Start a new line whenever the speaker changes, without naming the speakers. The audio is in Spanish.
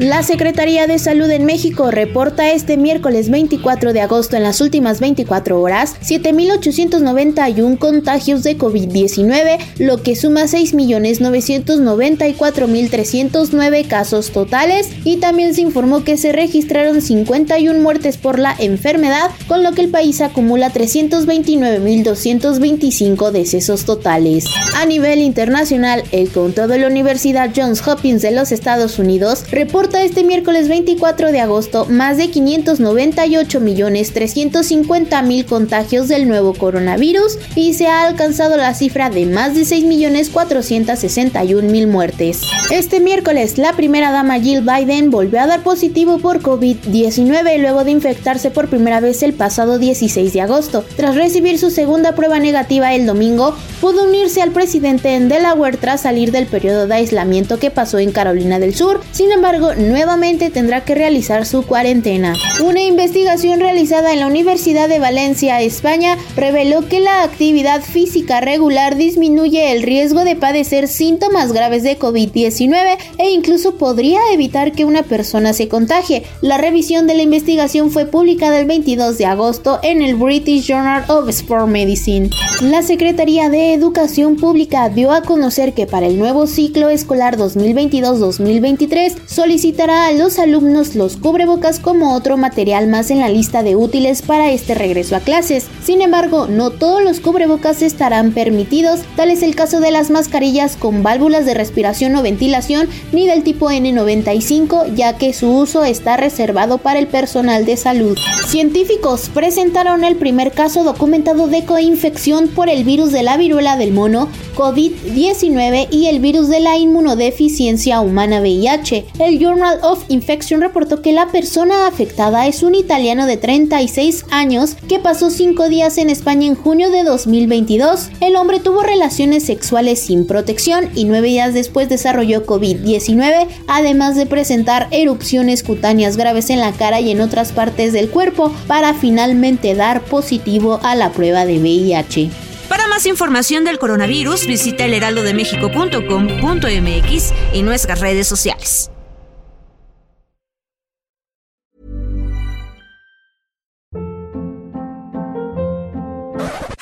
La Secretaría de Salud en México reporta este miércoles 24 de agosto en las últimas 24 horas 7.891 contagios de COVID-19, lo que suma 6.994.309 casos totales y también se informó que se registraron 51 muertes por la enfermedad, con lo que el país acumula 329.225 decesos totales. A nivel internacional, el conteo de la Universidad Johns Hopkins de los Estados Unidos reporta este miércoles 24 de agosto más de 598.350.000 contagios del nuevo coronavirus y se ha alcanzado la cifra de más de 6.461.000 muertes. Este miércoles, la primera dama Jill Biden volvió a dar positivo por COVID-19 luego de infectarse por primera vez el pasado 16 de agosto. Tras recibir su segunda prueba negativa el domingo, pudo unirse al presidente en Delaware tras salir del periodo de aislamiento que pasó en Carolina del Sur. Sin embargo, nuevamente tendrá que realizar su cuarentena. Una investigación realizada en la Universidad de Valencia, España, reveló que la actividad física regular disminuye el riesgo de padecer síntomas graves de COVID-19 e incluso podría evitar que una persona se contagie. La revisión de la investigación fue publicada el 22 de agosto en el British Journal of Sport Medicine. La Secretaría de Educación Pública dio a conocer que para el nuevo ciclo escolar 2022-2023 solicitará a los alumnos los cubrebocas como otro material más en la lista de útiles para este regreso a clases. Sin embargo, no todos los cubrebocas estarán permitidos, tal es el caso de las mascarillas con válvulas de respiración o ventilación ni del tipo N95, ya que su uso está reservado para el personal de salud. Científicos presentaron el primer caso documentado de coinfección por el virus de la viruela del mono, COVID-19 y el virus de la inmunodeficiencia humana VIH. Journal of Infection reportó que la persona afectada es un italiano de 36 años que pasó 5 días en España en junio de 2022. El hombre tuvo relaciones sexuales sin protección y 9 días después desarrolló COVID-19, además de presentar erupciones cutáneas graves en la cara y en otras partes del cuerpo para finalmente dar positivo a la prueba de VIH.
Para más información del coronavirus, visita elheraldodemexico.com.mx y nuestras redes sociales.